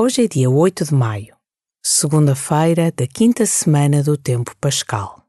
Hoje é dia 8 de maio, segunda-feira da quinta semana do tempo pascal.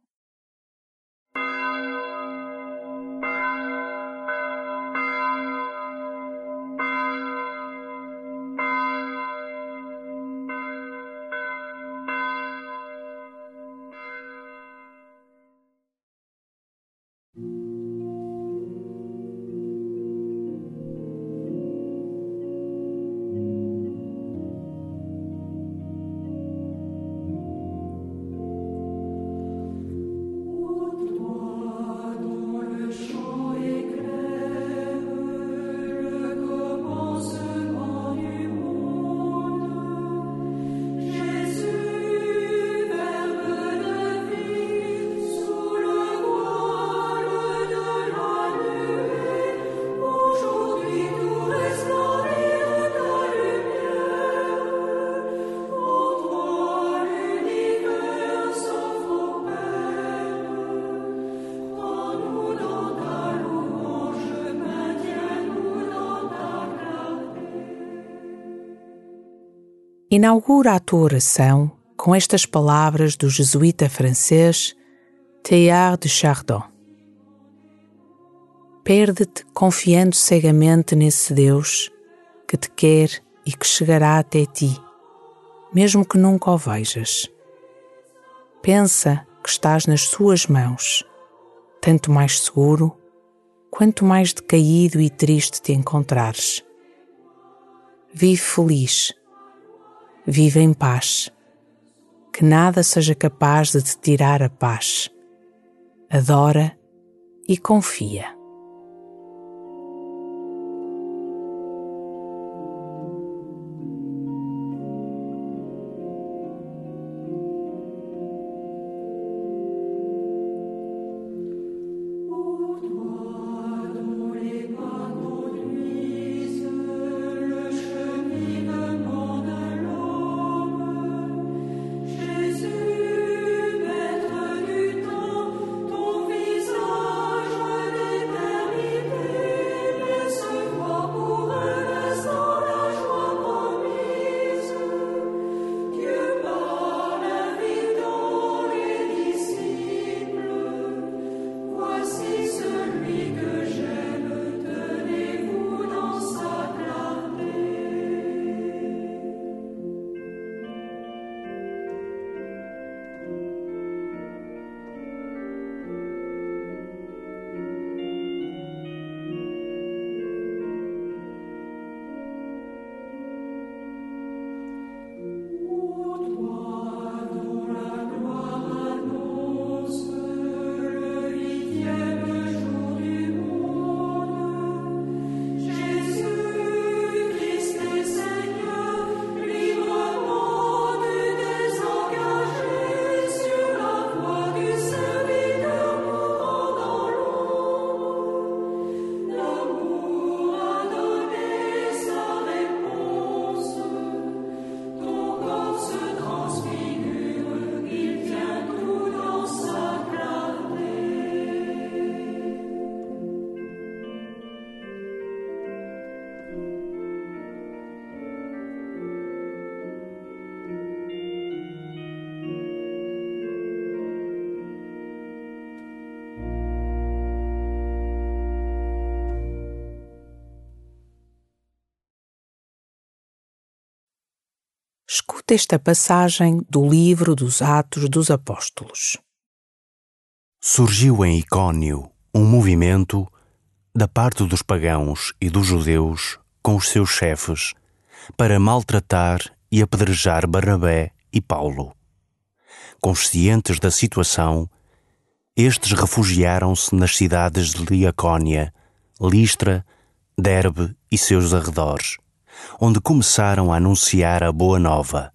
Inaugura a tua oração com estas palavras do jesuíta francês Teilhard de Chardon. Perde-te confiando cegamente nesse Deus que te quer e que chegará até ti, mesmo que nunca o vejas. Pensa que estás nas suas mãos, tanto mais seguro quanto mais decaído e triste te encontrares. Vive feliz vive em paz. Que nada seja capaz de te tirar a paz. Adora e confia. Escuta esta passagem do livro dos Atos dos Apóstolos. Surgiu em Icônio um movimento da parte dos pagãos e dos judeus com os seus chefes para maltratar e apedrejar Barnabé e Paulo. Conscientes da situação, estes refugiaram-se nas cidades de Liacónia, Listra, Derbe e seus arredores onde começaram a anunciar a boa nova.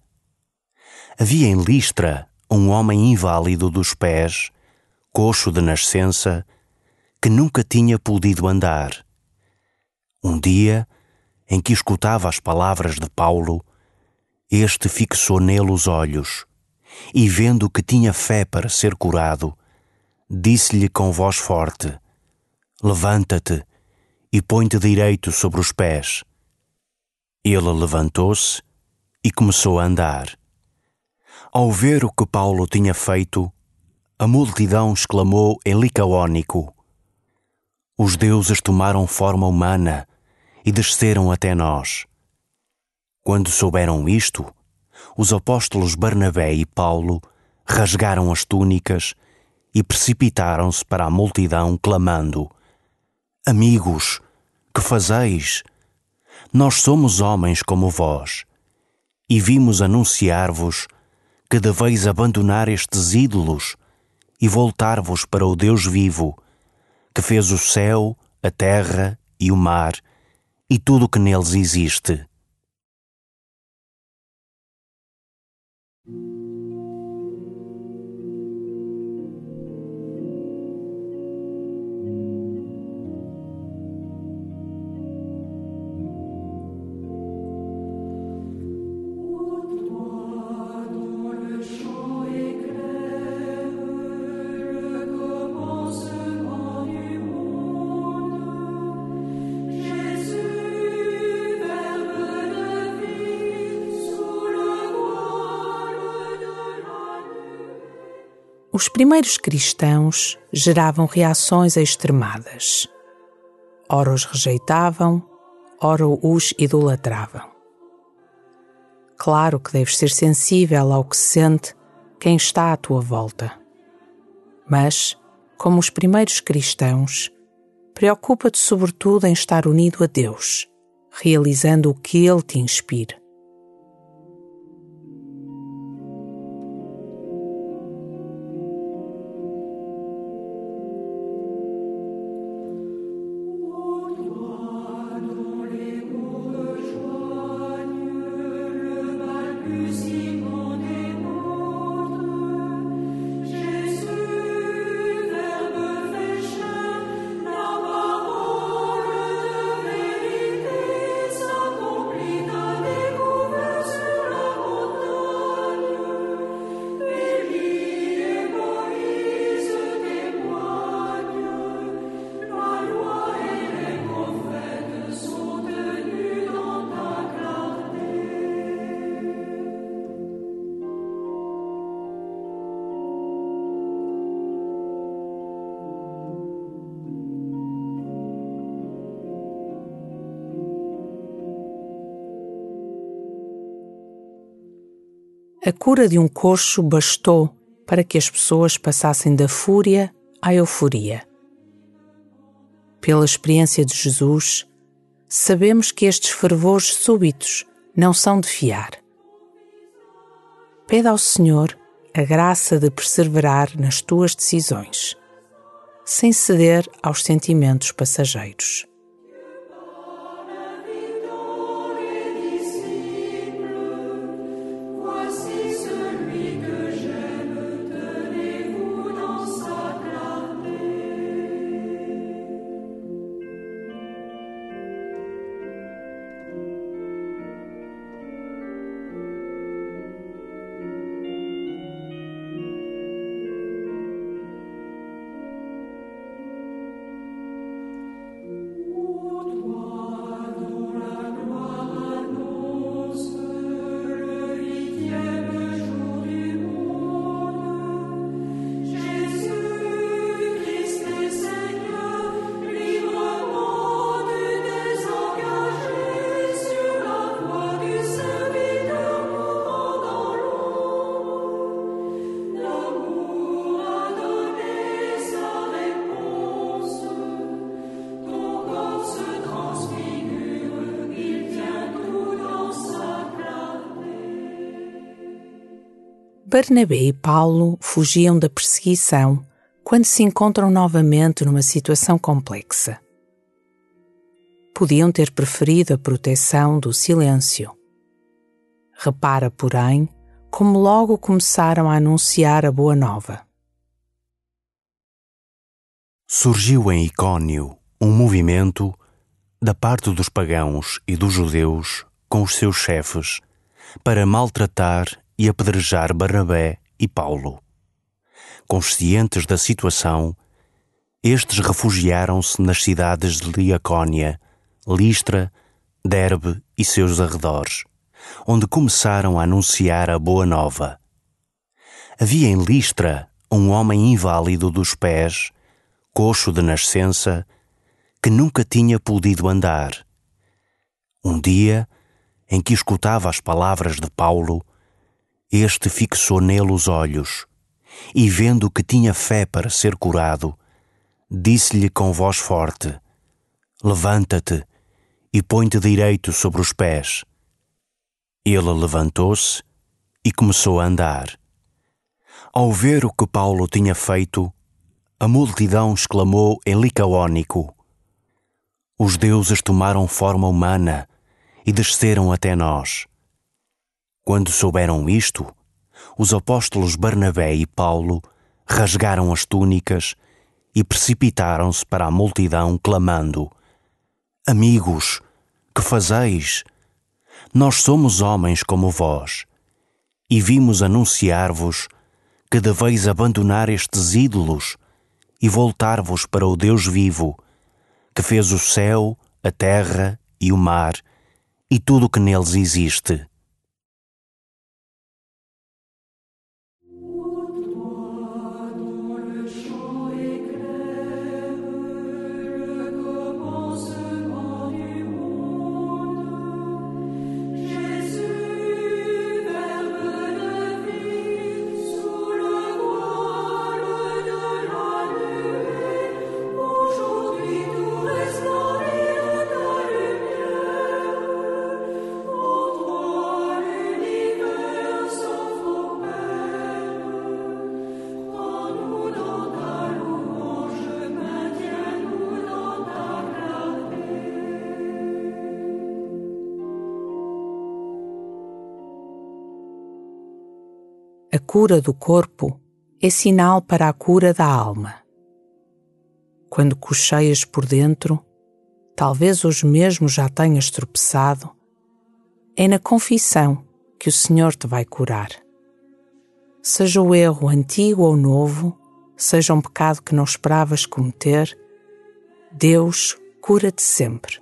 Havia em Listra um homem inválido dos pés, coxo de nascença, que nunca tinha podido andar. Um dia, em que escutava as palavras de Paulo, este fixou nele os olhos e, vendo que tinha fé para ser curado, disse-lhe com voz forte: Levanta-te e põe-te direito sobre os pés. Ele levantou-se e começou a andar. Ao ver o que Paulo tinha feito, a multidão exclamou em licaônico: Os deuses tomaram forma humana e desceram até nós. Quando souberam isto, os apóstolos Barnabé e Paulo rasgaram as túnicas e precipitaram-se para a multidão, clamando: Amigos, que fazeis? Nós somos homens como vós, e vimos anunciar-vos que deveis abandonar estes ídolos e voltar-vos para o Deus vivo, que fez o céu, a terra e o mar e tudo o que neles existe. Os primeiros cristãos geravam reações extremadas. Ora os rejeitavam, ora os idolatravam. Claro que deves ser sensível ao que sente quem está à tua volta. Mas, como os primeiros cristãos, preocupa-te sobretudo em estar unido a Deus, realizando o que Ele te inspira. A cura de um coxo bastou para que as pessoas passassem da fúria à euforia. Pela experiência de Jesus, sabemos que estes fervores súbitos não são de fiar. Pede ao Senhor a graça de perseverar nas tuas decisões, sem ceder aos sentimentos passageiros. Barnabé e Paulo fugiam da perseguição quando se encontram novamente numa situação complexa. Podiam ter preferido a proteção do silêncio. Repara, porém, como logo começaram a anunciar a boa nova. Surgiu em Icônio um movimento da parte dos pagãos e dos judeus com os seus chefes para maltratar e apedrejar Barnabé e Paulo. Conscientes da situação, estes refugiaram-se nas cidades de Liacónia, Listra, Derbe e seus arredores, onde começaram a anunciar a boa nova. Havia em Listra um homem inválido dos pés, coxo de nascença, que nunca tinha podido andar. Um dia, em que escutava as palavras de Paulo, este fixou nele os olhos e, vendo que tinha fé para ser curado, disse-lhe com voz forte: Levanta-te e põe-te direito sobre os pés. Ele levantou-se e começou a andar. Ao ver o que Paulo tinha feito, a multidão exclamou em licaônico: Os deuses tomaram forma humana e desceram até nós. Quando souberam isto, os apóstolos Barnabé e Paulo rasgaram as túnicas e precipitaram-se para a multidão, clamando: Amigos, que fazeis? Nós somos homens como vós, e vimos anunciar-vos que deveis abandonar estes ídolos e voltar-vos para o Deus vivo, que fez o céu, a terra e o mar e tudo o que neles existe. A cura do corpo é sinal para a cura da alma. Quando cocheias por dentro, talvez hoje mesmo já tenhas tropeçado, é na confissão que o Senhor te vai curar. Seja o erro antigo ou novo, seja um pecado que não esperavas cometer, Deus cura-te sempre.